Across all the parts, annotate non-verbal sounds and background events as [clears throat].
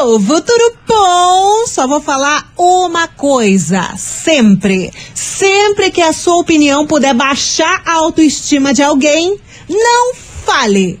povo, tudo bom? Só vou falar uma coisa, sempre, sempre que a sua opinião puder baixar a autoestima de alguém, não fale.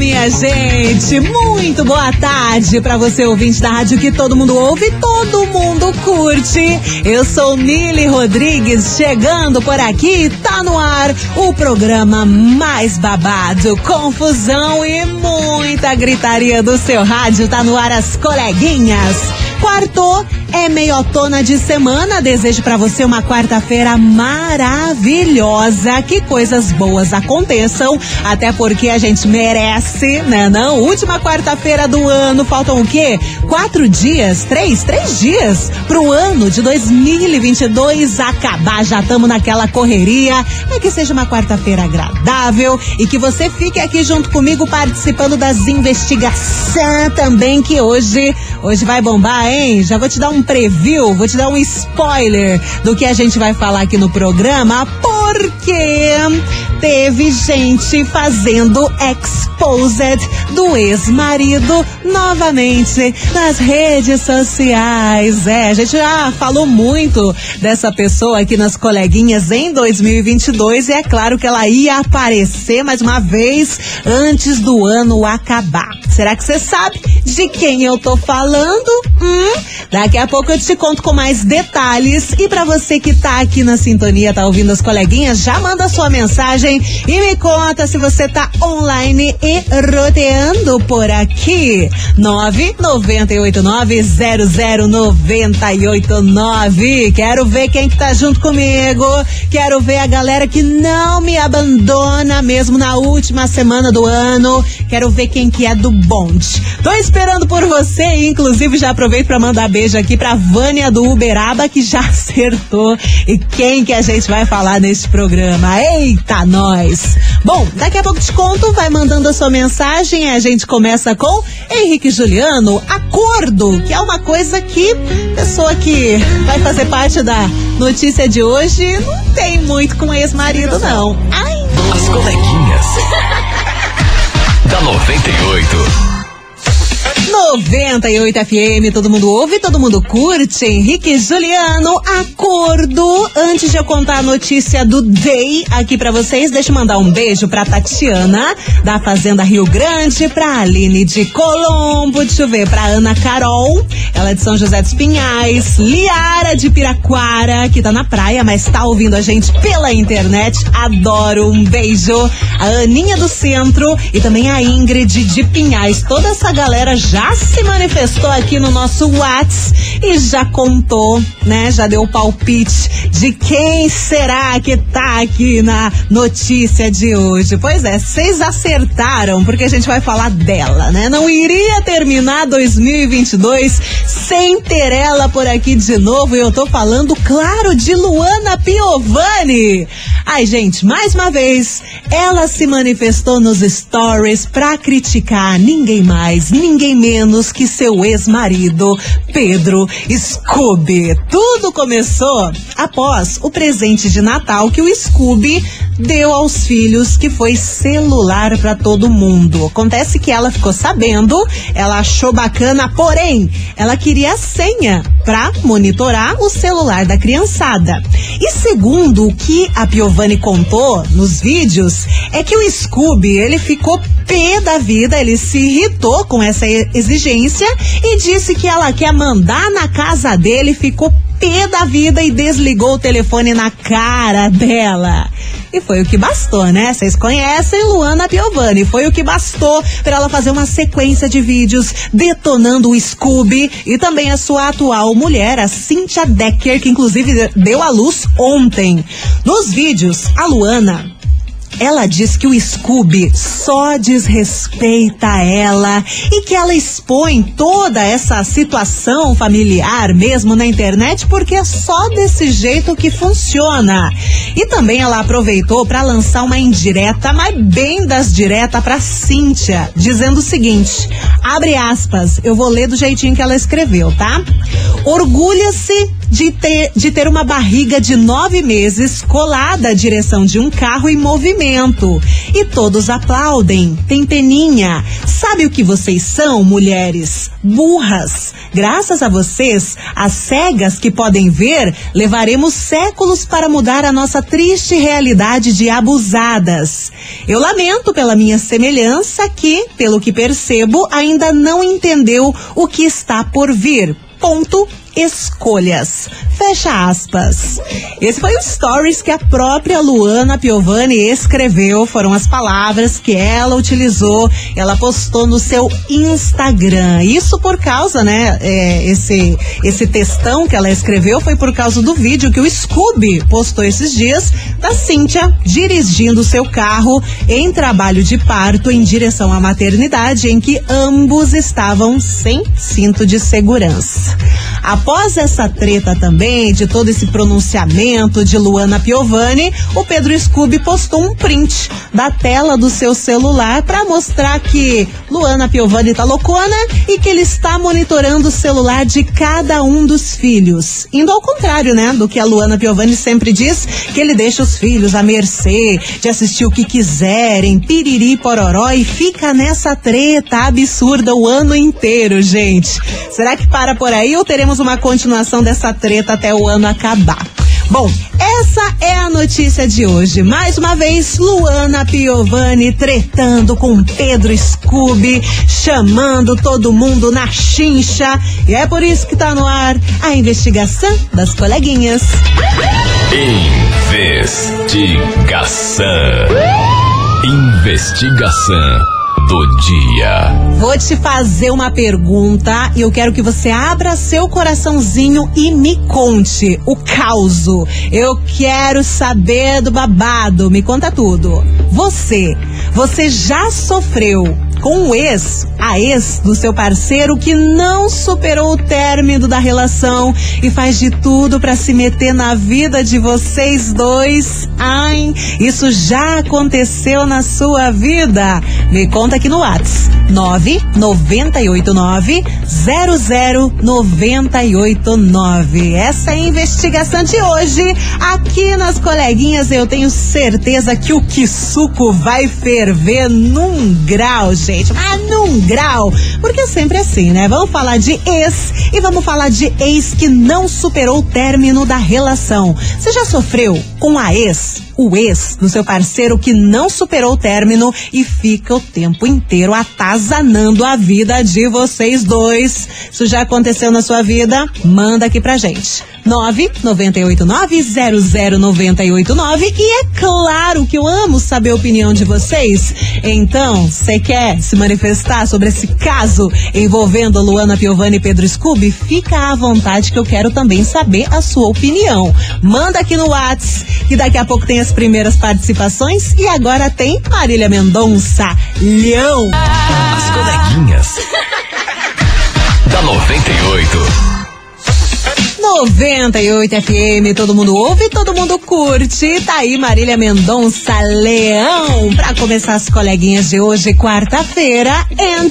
Minha gente! Muito boa tarde para você, ouvinte da rádio que todo mundo ouve todo mundo curte. Eu sou Nili Rodrigues, chegando por aqui, tá no ar o programa mais babado, confusão e muita gritaria do seu rádio. Tá no ar as coleguinhas. Quarto é meiotona de semana. Desejo para você uma quarta-feira maravilhosa. Que coisas boas aconteçam, até porque a gente merece, né? Não, última quarta-feira do ano. Faltam o quê? Quatro dias, três, três dias pro ano de 2022 acabar. Já estamos naquela correria. É que seja uma quarta-feira agradável e que você fique aqui junto comigo participando das investigações também que hoje, hoje vai bombar, hein? Já vou te dar um preview, vou te dar um spoiler do que a gente vai falar aqui no programa, porque teve gente fazendo exposed do ex-marido novamente nas redes sociais. É, a gente já falou muito dessa pessoa aqui nas coleguinhas em 2022 e é claro que ela ia aparecer mais uma vez antes do ano acabar. Será que você sabe de quem eu tô falando? Hum? Daqui a pouco eu te conto com mais detalhes. E para você que tá aqui na sintonia, tá ouvindo as coleguinhas, já manda sua mensagem e me conta se você tá online e roteando por aqui. 998900989. Quero ver quem que tá junto comigo. Quero ver a galera que não me abandona mesmo na última semana do ano. Quero ver quem que é do bonde. Tô esperando por você, inclusive já aproveito para mandar beijo aqui pra Vânia do Uberaba que já [laughs] acertou. E quem que a gente vai falar neste programa? Eita, nós! Bom, daqui a pouco te conto, vai mandando a sua mensagem. A gente começa com Henrique Juliano, acordo, que é uma coisa que pessoa que vai fazer parte da notícia de hoje não tem muito com ex-marido, não. Ai! As coleguinhas. [laughs] da 98. 98 FM, todo mundo ouve, todo mundo curte. Henrique Juliano, acordo. Antes de eu contar a notícia do Day aqui para vocês, deixa eu mandar um beijo pra Tatiana, da Fazenda Rio Grande, pra Aline de Colombo, deixa eu ver, pra Ana Carol, ela é de São José dos Pinhais, Liara de Piraquara, que tá na praia, mas tá ouvindo a gente pela internet. Adoro, um beijo. A Aninha do Centro e também a Ingrid de Pinhais. Toda essa galera já se manifestou aqui no nosso Whats e já contou, né? Já deu o palpite de quem será que tá aqui na notícia de hoje. Pois é, vocês acertaram, porque a gente vai falar dela, né? Não iria terminar 2022 sem ter ela por aqui de novo. E eu tô falando, claro, de Luana Piovani. Ai, gente, mais uma vez, ela se manifestou nos stories pra criticar ninguém mais, ninguém menos que seu ex-marido, Pedro Scooby. Tudo começou após o presente de Natal que o Scooby deu aos filhos, que foi celular para todo mundo. Acontece que ela ficou sabendo, ela achou bacana, porém, ela queria a senha para monitorar o celular da criançada. E segundo o que a Piovani contou nos vídeos, é que o Scooby, ele ficou pé da vida, ele se irritou com essa exigência e disse que ela quer mandar na casa dele, ficou pé da vida e desligou o telefone na cara dela. E foi o que bastou, né? Vocês conhecem Luana Piovani. Foi o que bastou para ela fazer uma sequência de vídeos detonando o Scooby e também a sua atual mulher, a Cynthia Decker, que inclusive deu à luz ontem. Nos vídeos, a Luana Ela diz que o Scooby só desrespeita ela e que ela expõe toda essa situação familiar mesmo na internet porque é só desse jeito que funciona. E também ela aproveitou para lançar uma indireta, mas bem das direta para Cíntia, dizendo o seguinte: abre aspas, eu vou ler do jeitinho que ela escreveu, tá? Orgulha-se de ter, de ter uma barriga de nove meses colada à direção de um carro em movimento. E todos aplaudem. Tem peninha. Sabe o que vocês são, mulheres? Burras. Graças a vocês, as cegas que podem ver, levaremos séculos para mudar a nossa triste realidade de abusadas. Eu lamento pela minha semelhança que, pelo que percebo, ainda não entendeu o que está por vir. Ponto escolhas. Fecha aspas. Esse foi o stories que a própria Luana Piovani escreveu. Foram as palavras que ela utilizou. Ela postou no seu Instagram. Isso por causa, né? É, esse, esse textão que ela escreveu foi por causa do vídeo que o Scooby postou esses dias da Cíntia dirigindo seu carro em trabalho de parto em direção à maternidade, em que ambos estavam sem cinto de segurança. Após essa treta também, de todo esse pronunciamento de Luana Piovani, o Pedro Scooby postou um print da tela do seu celular para mostrar que Luana Piovani tá loucona e que ele está monitorando o celular de cada um dos filhos. Indo ao contrário, né, do que a Luana Piovani sempre diz, que ele deixa os filhos à mercê de assistir o que quiserem, piriri pororó e fica nessa treta absurda o ano inteiro, gente. Será que para por aí ou teremos uma continuação dessa treta até o ano acabar. Bom, essa é a notícia de hoje. Mais uma vez, Luana Piovani tretando com Pedro Scooby, chamando todo mundo na chincha. E é por isso que tá no ar a investigação das coleguinhas. Investigação. Investigação do dia. Vou te fazer uma pergunta e eu quero que você abra seu coraçãozinho e me conte o causo. Eu quero saber do babado. Me conta tudo. Você, você já sofreu com o ex, a ex do seu parceiro que não superou o término da relação e faz de tudo para se meter na vida de vocês dois. Ai, isso já aconteceu na sua vida? Me conta aqui no WhatsApp. 9989 00989. Essa é a investigação de hoje. Aqui nas coleguinhas eu tenho certeza que o suco vai ferver num grau, gente gente, mas num grau. Porque é sempre assim, né? Vamos falar de ex e vamos falar de ex que não superou o término da relação. Você já sofreu com a ex? o ex do seu parceiro que não superou o término e fica o tempo inteiro atazanando a vida de vocês dois. Isso já aconteceu na sua vida? Manda aqui pra gente. 998900989 e é claro que eu amo saber a opinião de vocês. Então, você quer se manifestar sobre esse caso envolvendo Luana Piovani e Pedro Scooby? Fica à vontade que eu quero também saber a sua opinião. Manda aqui no Whats que daqui a pouco tem as primeiras participações e agora tem Marília Mendonça, Leão. As coleguinhas [laughs] da 98. 98 FM, todo mundo ouve, todo mundo curte. Tá aí Marília Mendonça Leão para começar as coleguinhas de hoje, quarta-feira. And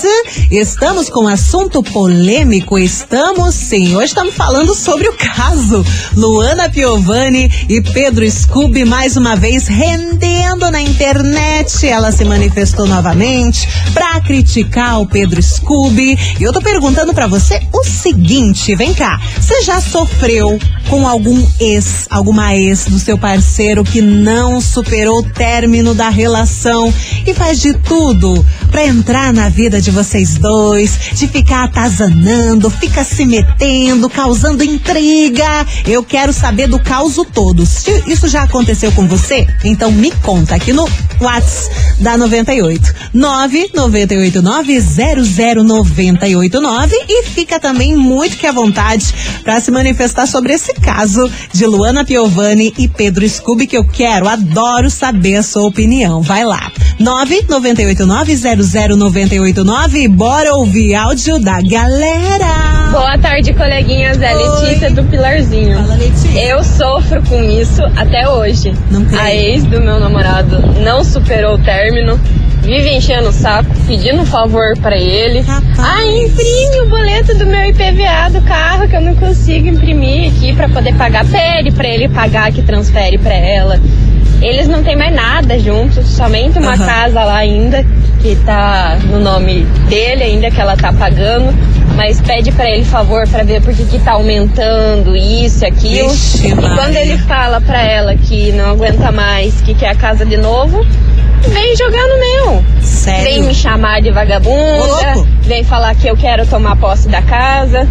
estamos com um assunto polêmico, estamos sim. Hoje estamos falando sobre o caso Luana Piovani e Pedro Scooby mais uma vez rendendo na internet. Ela se manifestou novamente para criticar o Pedro Scooby. E eu tô perguntando para você o seguinte, vem cá, você já sofreu sofreu com algum ex, alguma ex do seu parceiro que não superou o término da relação e faz de tudo para entrar na vida de vocês dois, de ficar atazanando, fica se metendo, causando intriga. Eu quero saber do causo todo. Se isso já aconteceu com você, então me conta aqui no WhatsApp da 98 998900989 e fica também muito que à vontade para se manifestar manifestar sobre esse caso de Luana Piovani e Pedro Scooby, que eu quero, adoro saber a sua opinião. Vai lá. 998900989. Bora ouvir áudio da galera. Boa tarde, coleguinhas. É. Letícia do Pilarzinho. Fala, Letícia. Eu sofro com isso até hoje. A ex do meu namorado não superou o término. Vive enchendo o saco, pedindo um favor pra ele. Rapaz. Ah, imprime o boleto do meu IPVA do carro que eu não consigo imprimir aqui pra poder pagar. Pede pra ele pagar que transfere pra ela. Eles não têm mais nada juntos, somente uma Aham. casa lá ainda que tá no nome dele ainda que ela tá pagando, mas pede pra ele favor pra ver por que que tá aumentando isso e aquilo. Vixe, e quando ele fala pra ela que não aguenta mais, que quer a casa de novo, vem jogar no meu. Sério? Vem me chamar de vagabunda, louco. vem falar que eu quero tomar posse da casa.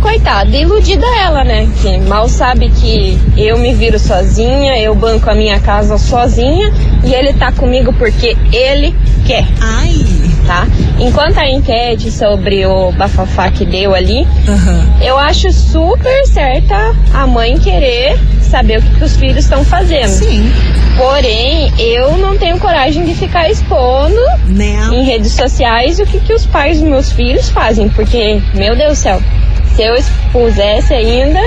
Coitada, iludida ela, né? Que mal sabe que eu me viro sozinha, eu banco a minha casa sozinha e ele tá comigo porque ele quer, Ai. Tá? Enquanto a enquete sobre o bafafá que deu ali, Aham. eu acho super certa a mãe querer saber o que, que os filhos estão fazendo. Sim. Porém, eu não tenho coragem de ficar expondo Né? em redes sociais o que, que os pais dos meus filhos fazem, porque, meu Deus do céu, se eu expusesse ainda,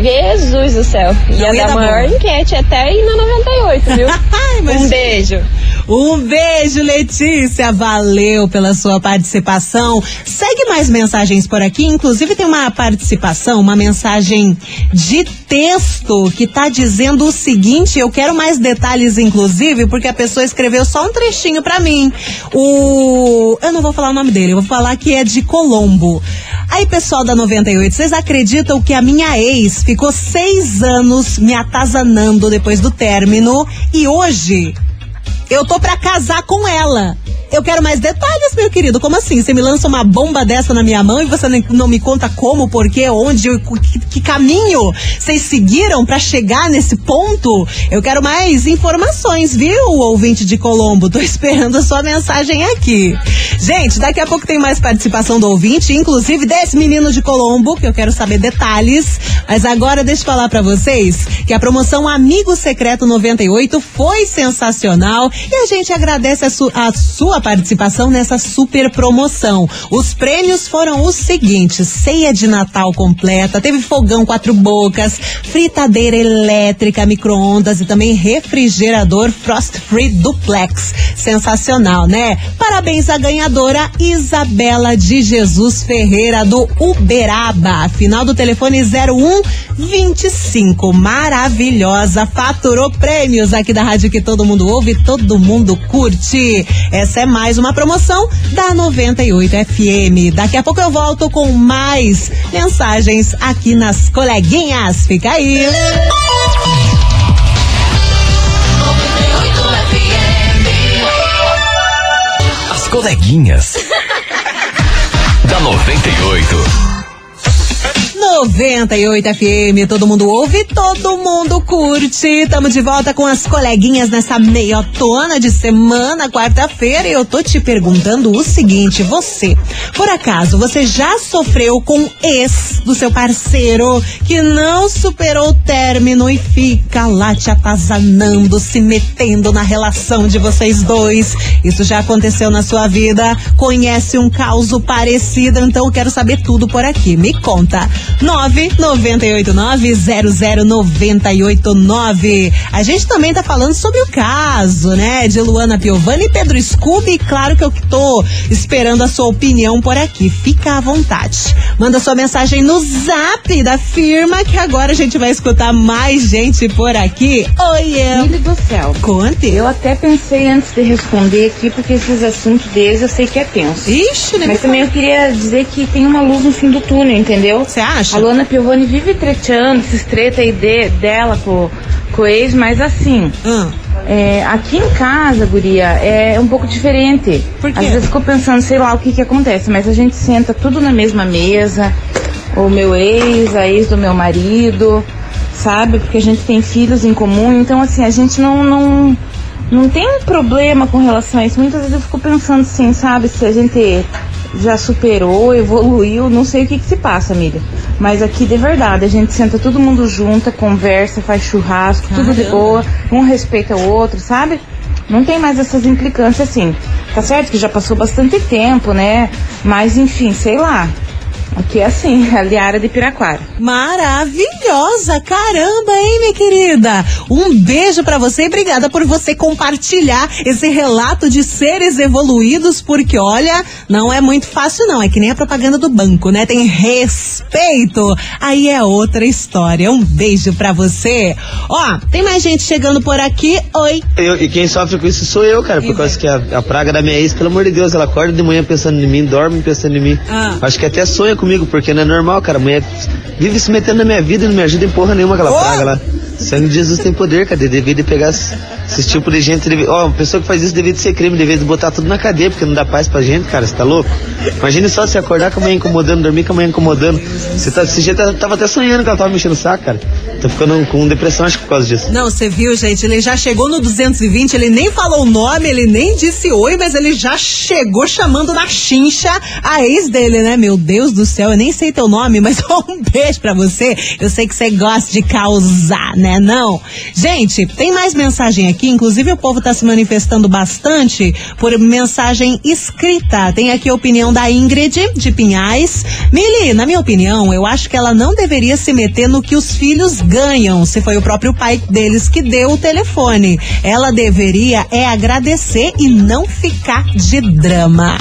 Jesus do céu, Não ia, ia dar maior bom. enquete até ir na 98, viu? [laughs] Um beijo. Um beijo, Letícia. Valeu pela sua participação. Segue mais mensagens por aqui. Inclusive, tem uma participação, uma mensagem de texto que tá dizendo o seguinte. Eu quero mais detalhes, inclusive, porque a pessoa escreveu só um trechinho pra mim. O. Eu não vou falar o nome dele, eu vou falar que é de Colombo. Aí, pessoal da 98, vocês acreditam que a minha ex ficou seis anos me atazanando depois do término e hoje eu tô pra casar com ela. Eu quero mais detalhes, meu querido. Como assim? Você me lança uma bomba dessa na minha mão e você não me conta como, por quê, onde, que, que caminho vocês seguiram pra chegar nesse ponto? Eu quero mais informações, viu, ouvinte de Colombo? Tô [laughs] esperando a sua mensagem aqui. Gente, daqui a pouco tem mais participação do ouvinte, inclusive desse menino de Colombo, que eu quero saber detalhes. Mas agora deixa eu falar pra vocês que a promoção Amigo Secreto 98 foi sensacional e a gente agradece a, su- a sua participação nessa super promoção. Os prêmios foram os seguintes: ceia de Natal completa, teve fogão quatro bocas, fritadeira elétrica, micro-ondas e também refrigerador Frost Free Duplex. Sensacional, né? Parabéns à ganhadora Isabela de Jesus Ferreira do Uberaba. Final do telefone 0125. Maravilhosa. Faturou prêmios aqui da rádio que todo mundo ouve, todo mundo curte. Essa é mais uma promoção da 98 FM. Daqui a pouco eu volto com mais mensagens aqui nas coleguinhas. Fica aí. As coleguinhas. [laughs] da 98. 98 FM, todo mundo ouve, todo mundo curte. Tamo de volta com as coleguinhas nessa meiotona de semana, quarta-feira, e eu tô te perguntando o seguinte, você, por acaso, você já sofreu com ex do seu parceiro que não superou o término e fica lá te atazanando, se metendo na relação de vocês dois? Isso já aconteceu na sua vida? Conhece um caso parecido? Então eu quero saber tudo por aqui. Me conta. 998900989. A gente também tá falando sobre o caso, né? De Luana Piovani e Pedro Scooby. Claro que eu tô esperando a sua opinião por aqui. Fica à vontade. Manda sua mensagem no zap da firma que agora a gente vai escutar mais gente por aqui. Oiê! Filho do céu. Conte. Eu até pensei antes de responder aqui, porque esses assuntos deles eu sei que é tenso. Ixi, né? Mas também eu queria dizer que tem uma luz no fim do túnel, entendeu? Você acha? A Luana Piovani vive treteando, esses treta aí de, dela com, com o ex, mas assim, Ah, é, aqui em casa, guria, é um pouco diferente. Por quê? Às vezes eu fico pensando, sei lá o que que acontece, mas a gente senta tudo na mesma mesa, o meu ex, a ex do meu marido, sabe? Porque a gente tem filhos em comum, então assim, a gente não, não, não tem um problema com relação a isso. Muitas vezes eu fico pensando assim, sabe, se a gente já superou, evoluiu, não sei o que, que se passa, amiga. Mas aqui de verdade, a gente senta todo mundo junto, conversa, faz churrasco, tudo de Caramba. boa, um respeita o outro, sabe? Não tem mais essas implicâncias assim. Tá certo que já passou bastante tempo, né? Mas enfim, sei lá. Aqui é assim, [laughs] ali é a área de Piraquara. Maravilhosa! Caramba, hein, minha querida? Um beijo pra você e obrigada por você compartilhar esse relato de seres evoluídos, porque olha, não é muito fácil não, é que nem a propaganda do banco, né? Tem respeito. Aí é outra história. Um beijo pra você. Ó, tem mais gente chegando por aqui. Oi. Eu- e quem sofre com isso sou eu, cara, por causa que a, a praga da minha ex, pelo amor de Deus, ela acorda de manhã pensando em mim, dorme pensando em mim. Ah. Acho que até sonha comigo, porque não é normal, cara. A mulher vive se metendo na minha vida e não me ajuda em porra nenhuma aquela Oh! praga lá. Sangue de Jesus tem poder, cara. Devia de pegar esse, esse tipo de gente. deve- Ó, uma pessoa que faz isso devia de ser crime, devia de botar tudo na cadeia, porque não dá paz pra gente, cara. Você tá louco? Imagine só se acordar com a manhã incomodando, dormir com a manhã incomodando. Você tá, esse jeito eu tava até sonhando que ela tava mexendo o saco, cara. Tô ficando com depressão, acho que por causa disso. Não, você viu, gente? Ele já chegou no 220, ele nem falou o nome, ele nem disse oi, mas ele já chegou chamando na chincha a ex dele, né? Meu Deus do céu, eu nem sei teu nome, [laughs] mas um beijo pra você. Eu sei que você gosta de causar, né? Não. Gente, tem mais mensagem aqui, inclusive o povo tá se manifestando bastante por mensagem escrita. Tem aqui a opinião da Ingrid de Pinhais. Mili, na minha opinião, eu acho que ela não deveria se meter no que os filhos ganham, se foi o próprio pai deles que deu o telefone. Ela deveria é agradecer e não ficar de drama.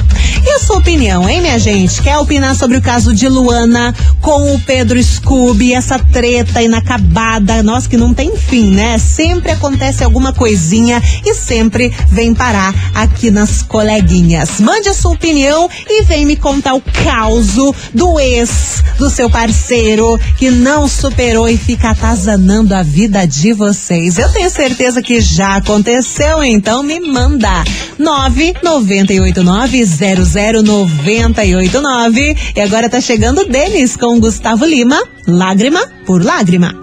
E a sua opinião, hein, minha gente? Quer opinar sobre o caso de Luana com o Pedro Scooby, essa treta inacabada, nossa, que não tem fim, né? Sempre acontece alguma coisinha e sempre vem parar aqui nas coleguinhas. Mande a sua opinião e vem me contar o caso do ex do seu parceiro que não superou e fica atazanando a vida de vocês. Eu tenho certeza que já aconteceu, então me manda. 998900989. E agora tá chegando o Denis com Gustavo Lima, lágrima por lágrima.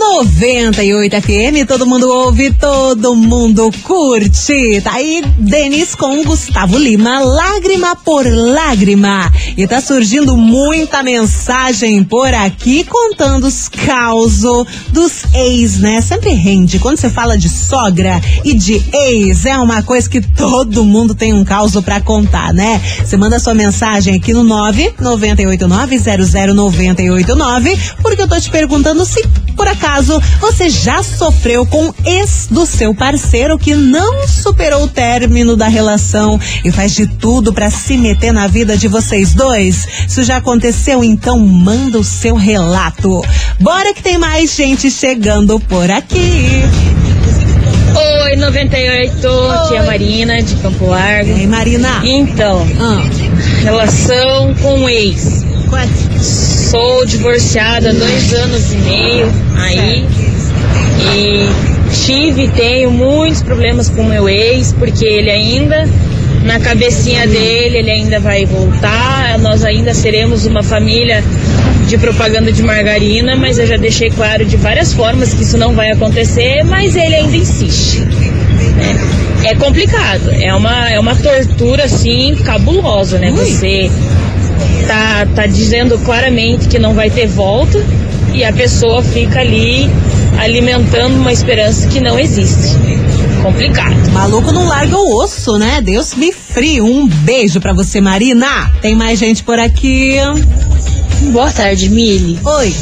98 FM, todo mundo ouve, todo mundo curte. Tá aí Denis com Gustavo Lima, lágrima por lágrima. E tá surgindo muita mensagem por aqui contando os causos dos ex, né? Sempre rende. Quando você fala de sogra e de ex, é uma coisa que todo mundo tem um caos pra contar, né? Você manda sua mensagem aqui no 998900989, porque eu tô te perguntando se por acaso você já sofreu com ex do seu parceiro que não superou o término da relação e faz de tudo pra se meter na vida de vocês dois? Isso já aconteceu? Então manda o seu relato. Bora que tem mais gente chegando por aqui. Oi, 98, tia Marina, de Campo E Largo. aí, Marina? Então, Ah, relação com o ex. Sou divorciada há dois anos e meio aí. E tive e tenho muitos problemas com o meu ex, porque ele ainda, na cabecinha dele, ele ainda vai voltar. Nós ainda seremos uma família de propaganda de margarina, mas eu já deixei claro de várias formas que isso não vai acontecer, mas ele ainda insiste. né? É complicado, é uma, é uma tortura assim cabulosa, né? Você tá, tá dizendo claramente que não vai ter volta e a pessoa fica ali alimentando uma esperança que não existe. Complicado. maluco não larga o osso, né? Deus me frio. Um beijo pra você, Marina. Tem mais gente por aqui. Boa tarde, Mili. Oi.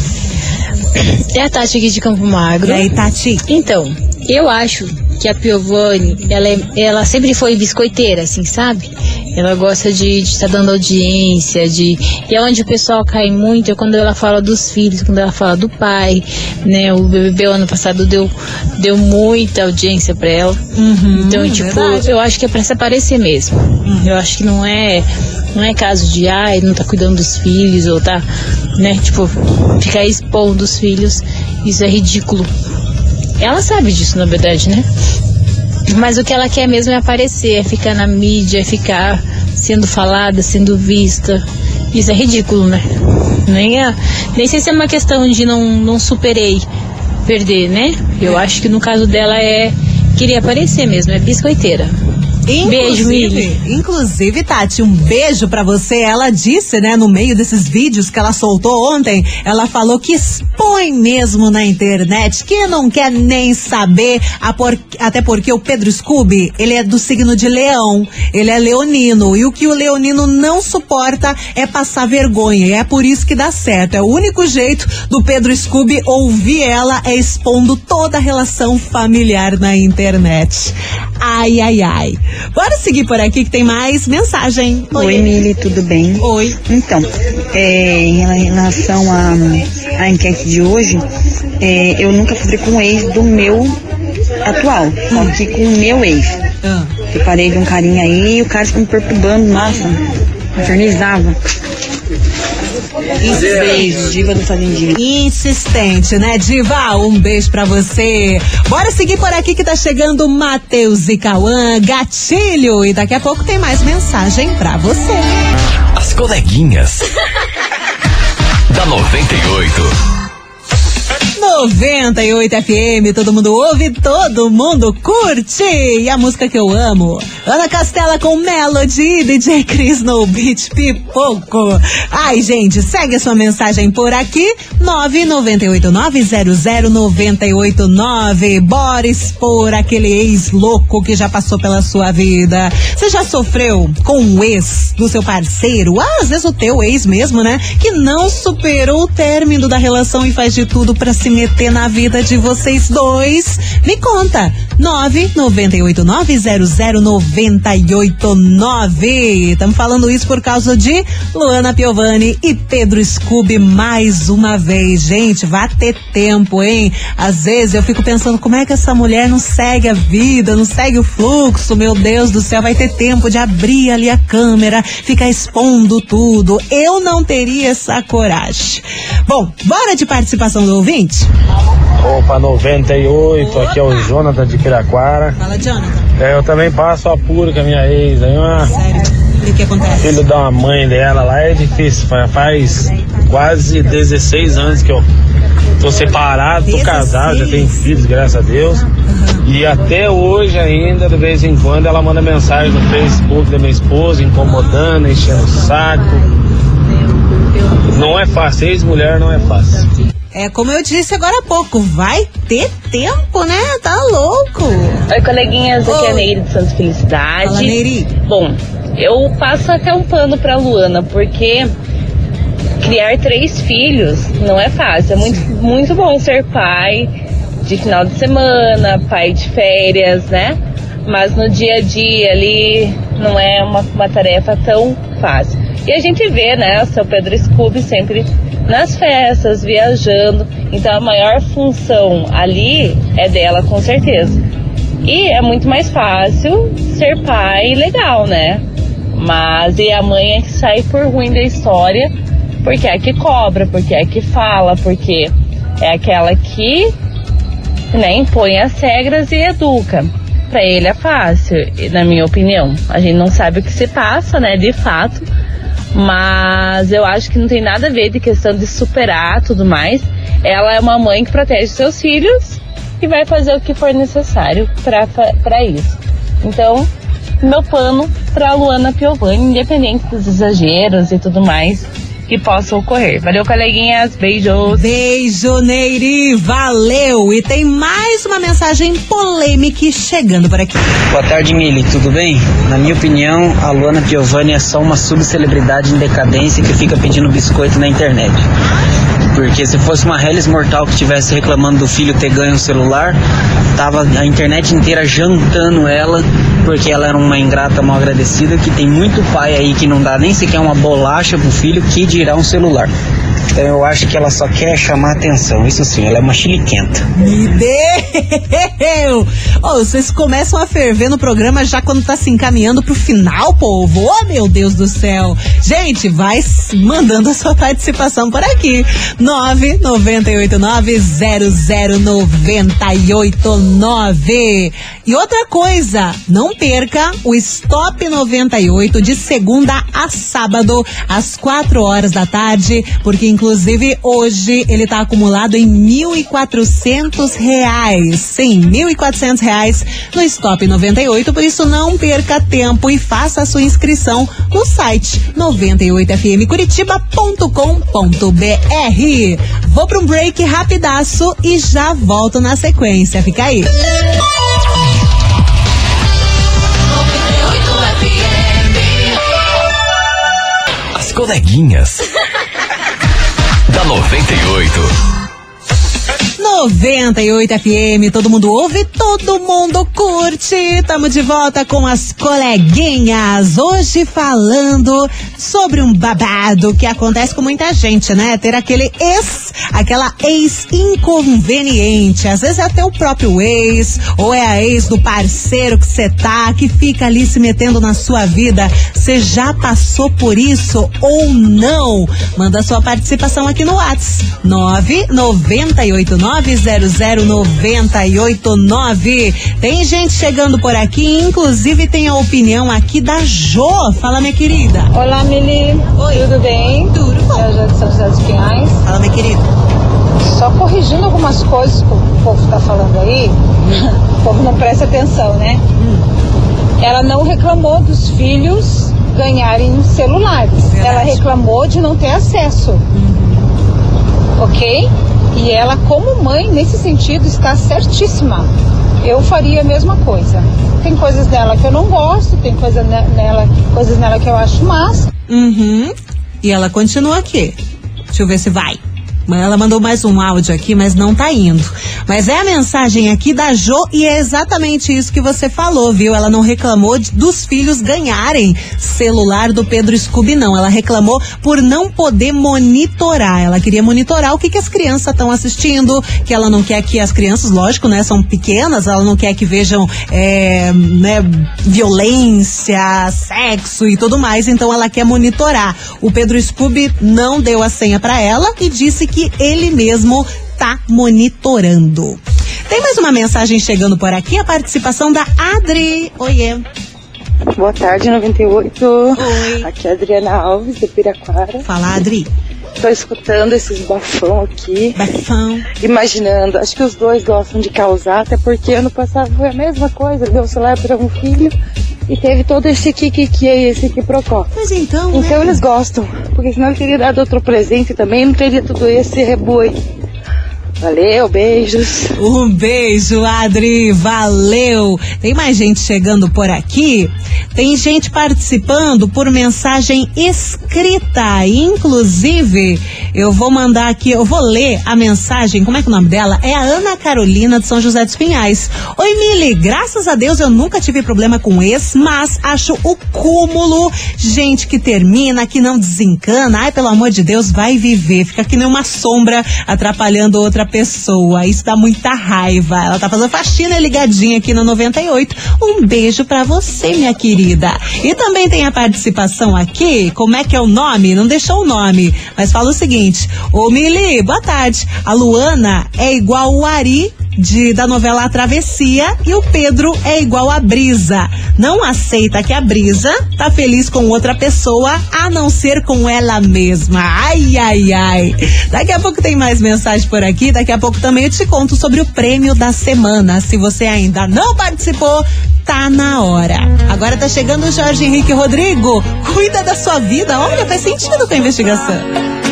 É a Tati aqui de Campo Magro. E aí, Tati? Então, eu acho que a Piovani, ela, é- ela sempre foi biscoiteira, assim, sabe? Ela gosta de estar dando audiência, de. E é onde o pessoal cai muito é quando ela fala dos filhos, quando ela fala do pai, né? O BBB ano passado deu, deu muita audiência pra ela. então, tipo, verdade. eu acho que é pra se aparecer mesmo. Eu acho que não é. Não é caso de, ai, não tá cuidando dos filhos, ou tá, né, tipo, ficar expondo os filhos, isso é ridículo. Ela sabe disso, na verdade, né? Mas o que ela quer mesmo é aparecer, é ficar na mídia, é ficar sendo falada, sendo vista. Isso é ridículo, né? Nem, é, nem sei se é uma questão de não, não superei perder, né? Eu acho que no caso dela é queria aparecer mesmo, é biscoiteira. Beijo, Inclusive, inclusive, Tati, um beijo pra você. Ela disse, né, no meio desses vídeos que ela soltou ontem, ela falou que expõe mesmo na internet, que não quer nem saber, por- até porque o Pedro Scooby, ele é do signo de leão, ele é leonino, e o que o leonino não suporta é passar vergonha, e é por isso que dá certo. É o único jeito do Pedro Scooby ouvir ela é expondo toda a relação familiar na internet. Ai, ai, ai. Bora seguir por aqui que tem mais mensagem. Oi, Mili, tudo bem? Oi. Então, é, em relação à à enquete de hoje, é, eu nunca falei com o ex do meu atual, só que com o meu ex. Ah. Eu parei de um carinha aí e o cara ficou me perturbando, nossa, infernizava. Beijo, diva do Fazendinho. Insistente, né, Diva? Um beijo pra você. Bora seguir por aqui que tá chegando Matheus e Cauã, gatilho. E daqui a pouco tem mais mensagem pra você. As coleguinhas. [laughs] da 98. 98 FM, todo mundo ouve, todo mundo curte. E a música que eu amo, Ana Castela com Melody, DJ Cris no Beat Pipoco. Ai, gente, segue a sua mensagem por aqui, 998900989. Bora expor aquele ex louco que já passou pela sua vida. Você já sofreu com o ex do seu parceiro? Ah, às vezes o teu ex mesmo, né? Que não superou o término da relação e faz de tudo pra se meter na vida de vocês dois. Me conta. 998900989. Estamos falando isso por causa de Luana Piovani e Pedro Scooby mais uma vez. Gente, vai ter tempo, hein? Às vezes eu fico pensando como é que essa mulher não segue a vida, não segue o fluxo. Meu Deus do céu, vai ter tempo de abrir ali a câmera, ficar expondo tudo. Eu não teria essa coragem. Bom, bora de participação do ouvinte? Opa, 98, aqui é o Jonathan de Piraquara. Fala, Jonathan. É, eu também passo apuro com a minha ex. Aí uma Sério, o que, acontece? filho da mãe dela lá é difícil. fa- Faz quase 16 anos que eu tô separado, tô 16. casado, já tenho filhos, graças a Deus. E até hoje ainda, de vez em quando, ela manda mensagem no Facebook da minha esposa, incomodando, enchendo o saco. Não é fácil, ex-mulher não é fácil. É como eu disse agora há pouco, vai ter tempo, né? Tá louco. Oi, coleguinhas, aqui é a. Neire de Santa Felicidade. Fala, Neiri. Bom, eu passo até um pano pra Luana, porque criar três filhos não é fácil. É muito, muito bom ser pai de final de semana, pai de férias, né? Mas no dia a dia ali não é uma, uma tarefa tão fácil. E a gente vê, né, seu Pedro Scooby sempre nas festas, viajando. Então a maior função ali é dela, com certeza. E é muito mais fácil ser pai legal, né? Mas e a mãe é que sai por ruim da história, porque é que cobra, porque é que fala, porque é aquela que né, impõe as regras e educa. Pra ele é fácil, na minha opinião. A gente não sabe o que se passa, né, de fato. Mas eu acho que não tem nada a ver de questão de superar tudo mais. Ela é uma mãe que protege seus filhos e vai fazer o que for necessário para isso. Então, meu pano para Luana Piovani, independente dos exageros e tudo mais que possam ocorrer. Valeu, coleguinhas. Beijos. Beijo, Neiri, valeu! E tem mais uma mensagem polêmica chegando por aqui. Boa tarde, Mili, tudo bem? Na minha opinião, a Luana Piovani é só uma subcelebridade em decadência que fica pedindo biscoito na internet. Porque se fosse uma Hellis Mortal que estivesse reclamando do filho ter ganho um celular, tava a internet inteira jantando ela, porque ela era uma ingrata mal agradecida, que tem muito pai aí que não dá nem sequer uma bolacha pro filho, que dirá um celular. Então eu acho que ela só quer chamar atenção, isso sim, ela é uma chiliquenta. Me deu! Ô, vocês começam a ferver no programa já quando tá se encaminhando pro final, povo. Oh, meu Deus do céu! Gente, vai mandando a sua participação por aqui. 998900989. E outra coisa, não perca o Stop 98 de segunda a sábado, às 4 horas da tarde, porque em Inclusive, hoje ele tá acumulado em 1.400 reais. Sim, 1.400 reais no Stop 98. Por isso, não perca tempo e faça a sua inscrição no site 98fmcuritiba.com.br. Vou para um break rapidaço e já volto na sequência. Fica aí. As coleguinhas. Da 98. 98 FM, todo mundo ouve, todo mundo curte. Tamo de volta com as coleguinhas. Hoje falando sobre um babado que acontece com muita gente, né? Ter aquele ex, aquela ex inconveniente. Às vezes é até o próprio ex, ou é a ex do parceiro que você tá, que fica ali se metendo na sua vida. Você já passou por isso ou não? Manda sua participação aqui no WhatsApp. 998 900-989. Tem gente chegando por aqui, inclusive tem a opinião aqui da Jo. Fala, minha querida. Olá, Mili. Oi. Tudo bem? Tudo bom. Eu já de São José dos Pinhais. Fala, minha querida. Só corrigindo algumas coisas que o povo tá falando aí. o povo não presta atenção, né? Ela não reclamou dos filhos ganharem celulares. Ela reclamou de não ter acesso. Ok? E ela, como mãe, nesse sentido, está certíssima. Eu faria a mesma coisa. Tem coisas dela que eu não gosto, tem coisa ne- nela, coisas nela que eu acho massa. Uhum. E ela continua aqui. Deixa eu ver se vai. Ela mandou mais um áudio aqui, mas não tá indo. Mas é a mensagem aqui da Jo e é exatamente isso que você falou, viu? Ela não reclamou de- dos filhos ganharem celular do Pedro Scooby, não. Ela reclamou por não poder monitorar. Ela queria monitorar o que, que as crianças estão assistindo, que ela não quer que as crianças, lógico, né, são pequenas, ela não quer que vejam é, né, violência, sexo e tudo mais, então ela quer monitorar. O Pedro Scooby não deu a senha para ela e disse que ele mesmo tá monitorando. Tem mais uma mensagem chegando por aqui, a participação da Adri. Oiê. Boa tarde, 98. Oi. Aqui é a Adriana Alves, do Piraquara. Fala, Adri. Tô escutando esses bafão aqui. Bafão. Imaginando, acho que os dois gostam de causar, até porque ano passado foi a mesma coisa, deu o celular para um filho e teve todo esse kikiki aí, esse quiprocó. Mas então, Então eles gostam, porque senão ele teria dado outro presente também, não teria tudo esse rebu aí. Valeu, beijos. Um beijo, Adri. Valeu. Tem mais gente chegando por aqui. Tem gente participando por mensagem escrita. Inclusive, eu vou mandar aqui, eu vou ler a mensagem. Como é que é o nome dela? É a Ana Carolina de São José dos Pinhais. Oi, Mili. Graças a Deus eu nunca tive problema com ex, mas acho o cúmulo. Gente que termina, que não desencana. Ai, pelo amor de Deus, vai viver. Fica que nem uma sombra atrapalhando outra pessoa. Isso dá muita raiva. Ela tá fazendo faxina ligadinha aqui no 98. Um beijo pra você, minha querida. E também tem a participação aqui. Como é que é o nome? Não deixou o nome, mas fala o seguinte: Ô Mili, boa tarde. A Luana é igual o Ari de, da novela A Travessia e o Pedro é igual a Brisa. Não aceita que a Brisa tá feliz com outra pessoa a não ser com ela mesma. Ai, ai, ai. Daqui a pouco tem mais mensagem por aqui. Daqui a pouco também eu te conto sobre o prêmio da semana. Se você ainda não participou, tá na hora. Agora tá chegando o Jorge Henrique Rodrigo. Cuida da sua vida. Olha, faz sentido com a investigação.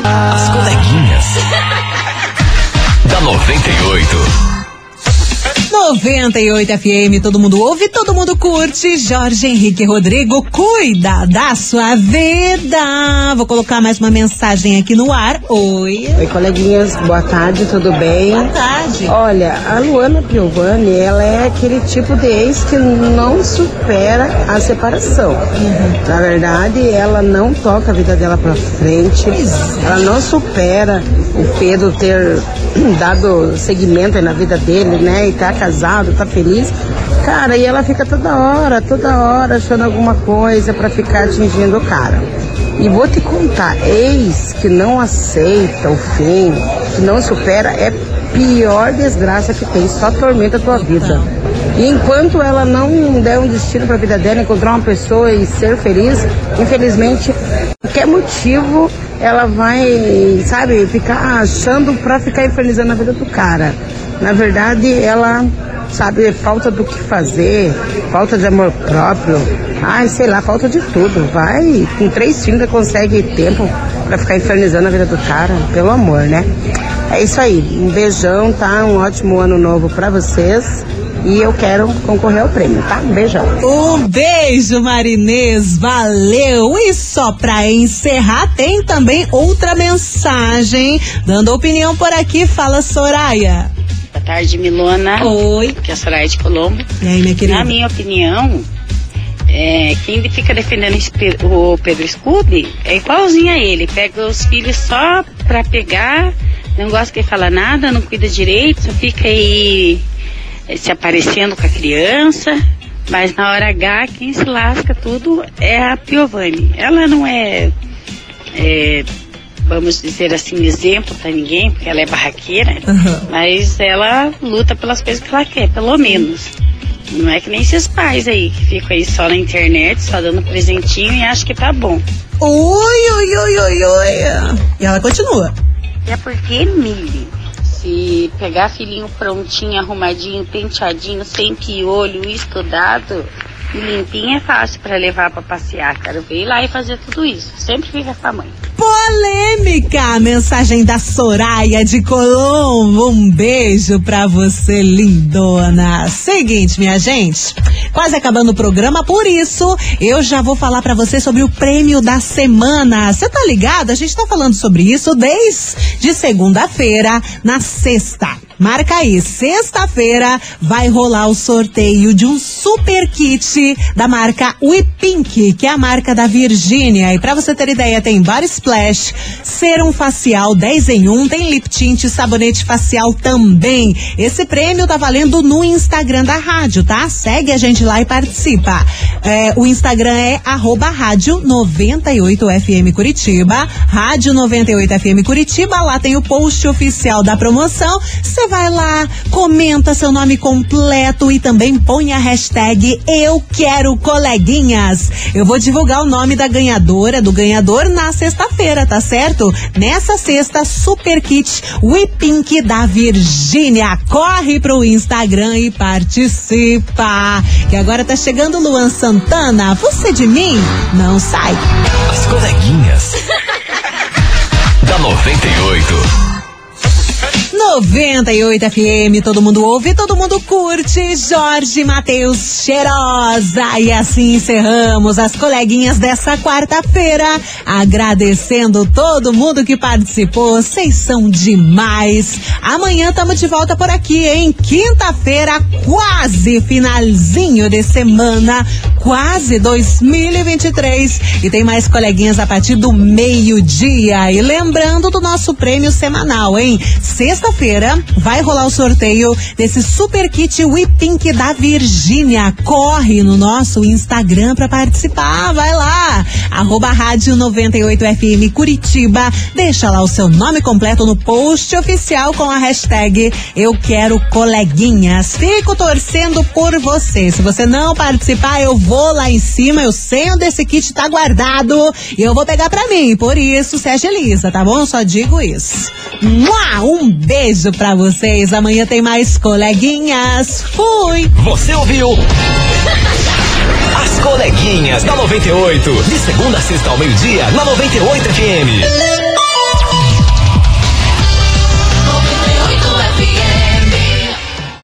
As coleguinhas. [laughs] da 98. 98 FM, todo mundo ouve, todo mundo curte. Jorge Henrique Rodrigo, cuida da sua vida. Vou colocar mais uma mensagem aqui no ar. Oi. Oi, coleguinhas, boa tarde, tudo bem? Boa tarde. Olha, a Luana Piovani, ela é aquele tipo de ex que não supera a separação. Na verdade, ela não toca a vida dela pra frente. Ela não supera o Pedro ter [clears throat] dado seguimento aí na vida dele, né? E tá casado, tá feliz. Cara, e ela fica toda hora, toda hora achando alguma coisa pra ficar atingindo o cara. E vou te contar, ex que não aceita o fim, que não supera, é pior desgraça que tem, só tormenta a tua vida. E enquanto ela não der um destino para a vida dela, encontrar uma pessoa e ser feliz, infelizmente, qualquer motivo ela vai, sabe, ficar achando para ficar infernizando a vida do cara. Na verdade, ela sabe, falta do que fazer, falta de amor próprio, ai, sei lá, falta de tudo. Vai, com três filhos já consegue tempo para ficar infernizando a vida do cara, pelo amor, né? É isso aí, um beijão, tá? Um ótimo ano novo para vocês. E eu quero concorrer ao prêmio, tá? Um beijão. Um beijo, Marinês, valeu! E só pra encerrar, tem também outra mensagem. Dando opinião por aqui, fala Soraya. Tarde, Milona. Oi. Que é a Soraya de Colombo. E aí, minha querida? Na minha opinião, é, quem fica defendendo o Pedro Scooby é igualzinho a ele. Pega os filhos só pra pegar, não gosta que ele fala nada, não cuida direito, só fica aí eh, se aparecendo com a criança. Mas na hora H, quem se lasca tudo é a Piovani. Ela não é, é, vamos dizer assim, exemplo pra ninguém, porque ela é barraqueira, mas ela luta pelas coisas que ela quer, pelo menos. Não é que nem esses pais aí, que ficam aí só na internet, só dando presentinho e acham que tá bom. Oi, oi, oi, oi, oi. E ela continua. É porque, Mili, se pegar filhinho prontinho, arrumadinho, penteadinho, sem piolho, estudado limpinho, é fácil pra levar pra passear. Quero ver ir lá e fazer tudo isso. Sempre fica com a mãe. Polêmica! Mensagem da Soraya de Colombo. Um beijo pra você, lindona. Seguinte, minha gente, quase acabando o programa, por isso eu já vou falar pra você sobre o prêmio da semana. Você tá ligado? A gente tá falando sobre isso desde segunda-feira, na sexta. Marca aí, sexta-feira vai rolar o sorteio de um super kit da marca Wipink, que é a marca da Virgínia. E pra você ter ideia, tem Body Splash, Serum Facial 10 em 1, tem Lip Tint, sabonete facial também. Esse prêmio tá valendo no Instagram da rádio, tá? Segue a gente lá e participa. É, o Instagram é rádio 98FM Curitiba, rádio 98FM Curitiba, lá tem o post oficial da promoção. Você vai lá, comenta seu nome completo e também põe a hashtag Eu Quero Coleguinhas. Eu vou divulgar o nome da ganhadora, do ganhador, na sexta-feira, tá certo? Nessa sexta, Super Kit Whippink da Virgínia. Corre pro Instagram e participa. Que agora tá chegando Luan Santana. Você de mim? Não sai. As coleguinhas. [laughs] da 98. 98 FM, todo mundo ouve, todo mundo curte. Jorge Matheus Cheirosa. E assim encerramos as coleguinhas dessa quarta-feira. Agradecendo todo mundo que participou. Vocês são demais. Amanhã estamos de volta por aqui, hein? Quinta-feira, quase finalzinho de semana. Quase 2023. E tem mais coleguinhas a partir do meio-dia. E lembrando do nosso prêmio semanal, hein? Sexta-feira vai rolar o sorteio desse super kit We Pink da Virgínia. Corre no nosso Instagram pra participar. Vai lá. Arroba Rádio 98FM Curitiba. Deixa lá o seu nome completo no post oficial com a hashtag Eu Quero Coleguinhas. Fico torcendo por você. Se você não participar, eu vou lá em cima. Eu sei onde esse kit tá guardado e eu vou pegar pra mim. Por isso, se agiliza, tá bom? Só digo isso. Um beijo pra vocês. Amanhã tem mais coleguinhas. Fui! Você ouviu? [laughs] As coleguinhas da 98. De segunda a sexta ao meio-dia, na 98 FM.